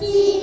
一。